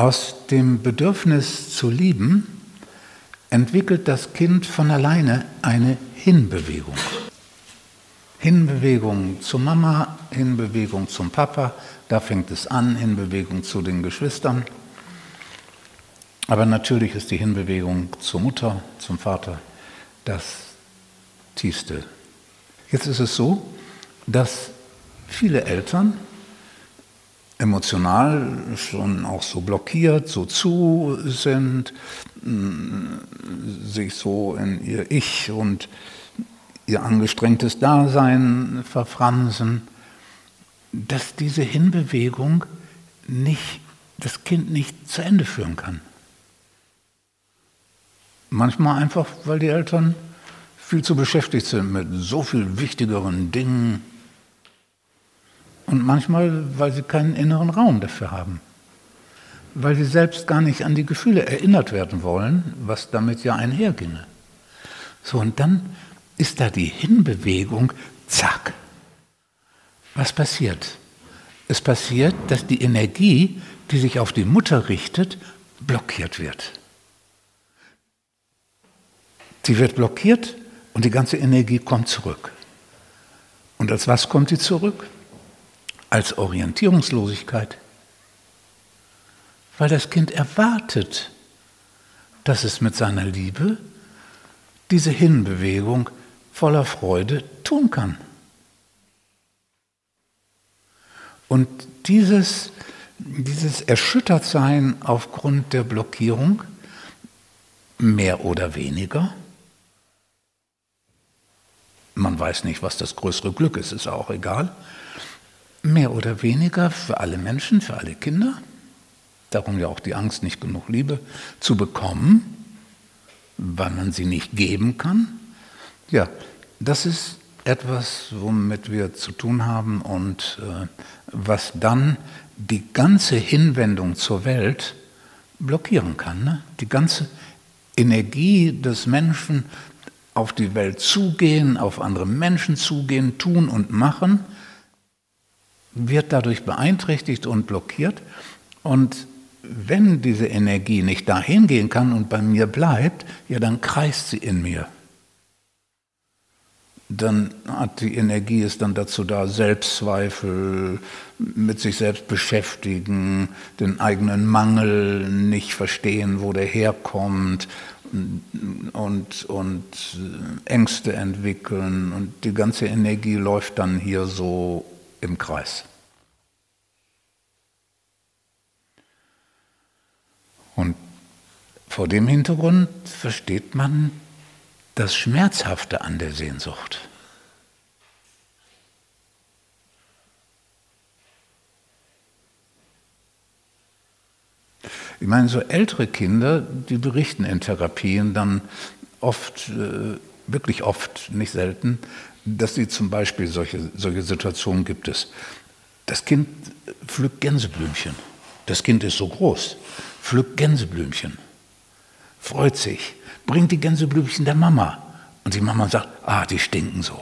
Aus dem Bedürfnis zu lieben entwickelt das Kind von alleine eine Hinbewegung. Hinbewegung zur Mama, Hinbewegung zum Papa, da fängt es an, Hinbewegung zu den Geschwistern. Aber natürlich ist die Hinbewegung zur Mutter, zum Vater das Tiefste. Jetzt ist es so, dass viele Eltern emotional schon auch so blockiert, so zu sind, sich so in ihr Ich und ihr angestrengtes Dasein verfransen, dass diese Hinbewegung nicht, das Kind nicht zu Ende führen kann. Manchmal einfach, weil die Eltern viel zu beschäftigt sind mit so viel wichtigeren Dingen, und manchmal, weil sie keinen inneren Raum dafür haben. Weil sie selbst gar nicht an die Gefühle erinnert werden wollen, was damit ja einherginge. So, und dann ist da die Hinbewegung, zack. Was passiert? Es passiert, dass die Energie, die sich auf die Mutter richtet, blockiert wird. Sie wird blockiert und die ganze Energie kommt zurück. Und als was kommt sie zurück? Als Orientierungslosigkeit, weil das Kind erwartet, dass es mit seiner Liebe diese Hinbewegung voller Freude tun kann. Und dieses, dieses Erschüttertsein aufgrund der Blockierung, mehr oder weniger, man weiß nicht, was das größere Glück ist, ist auch egal, mehr oder weniger für alle Menschen, für alle Kinder, darum ja auch die Angst, nicht genug Liebe zu bekommen, weil man sie nicht geben kann. Ja, das ist etwas, womit wir zu tun haben und äh, was dann die ganze Hinwendung zur Welt blockieren kann. Ne? Die ganze Energie des Menschen auf die Welt zugehen, auf andere Menschen zugehen, tun und machen, wird dadurch beeinträchtigt und blockiert. Und wenn diese Energie nicht dahin gehen kann und bei mir bleibt, ja, dann kreist sie in mir. Dann hat die Energie ist dann dazu da, Selbstzweifel, mit sich selbst beschäftigen, den eigenen Mangel nicht verstehen, wo der herkommt und, und Ängste entwickeln und die ganze Energie läuft dann hier so im Kreis. Und vor dem Hintergrund versteht man das Schmerzhafte an der Sehnsucht. Ich meine, so ältere Kinder, die berichten in Therapien dann oft, äh, wirklich oft, nicht selten, dass sie zum Beispiel solche, solche Situationen gibt es. Das Kind pflückt Gänseblümchen. Das Kind ist so groß, pflückt Gänseblümchen, freut sich, bringt die Gänseblümchen der Mama. Und die Mama sagt, ah, die stinken so.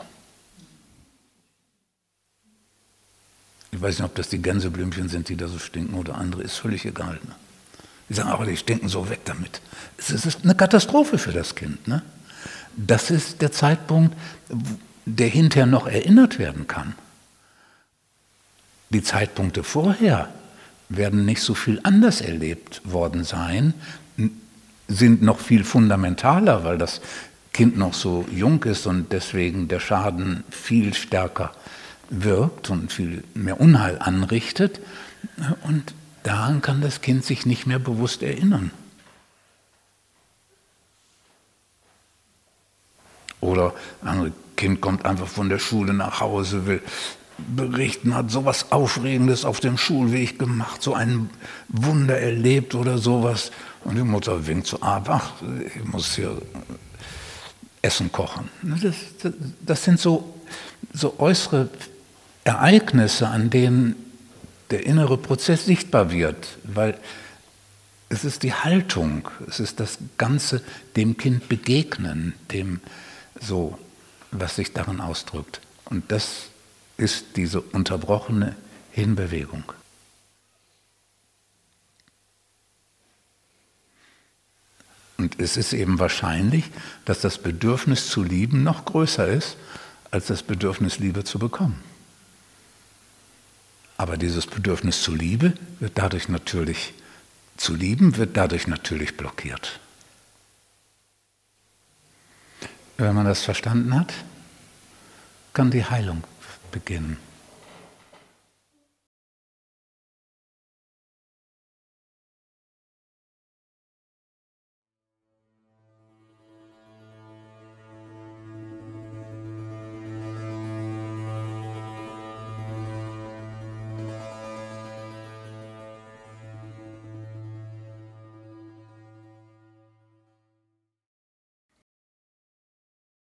Ich weiß nicht, ob das die Gänseblümchen sind, die da so stinken oder andere, ist völlig egal. Ne? Die sagen, aber die stinken so weg damit. Es ist eine Katastrophe für das Kind. Ne? Das ist der Zeitpunkt, der hinterher noch erinnert werden kann. Die Zeitpunkte vorher werden nicht so viel anders erlebt worden sein, sind noch viel fundamentaler, weil das Kind noch so jung ist und deswegen der Schaden viel stärker wirkt und viel mehr Unheil anrichtet. Und daran kann das Kind sich nicht mehr bewusst erinnern. Oder andere Kind kommt einfach von der Schule nach Hause, will berichten, hat sowas Aufregendes auf dem Schulweg gemacht, so ein Wunder erlebt oder sowas. Und die Mutter winkt so ab, ach, ich muss hier Essen kochen. Das, das, das sind so, so äußere Ereignisse, an denen der innere Prozess sichtbar wird, weil es ist die Haltung, es ist das ganze dem Kind begegnen, dem so was sich darin ausdrückt. Und das ist diese unterbrochene Hinbewegung. Und es ist eben wahrscheinlich, dass das Bedürfnis zu lieben noch größer ist, als das Bedürfnis Liebe zu bekommen. Aber dieses Bedürfnis zu Liebe wird dadurch natürlich, zu lieben wird dadurch natürlich blockiert. Wenn man das verstanden hat, kann die Heilung beginnen.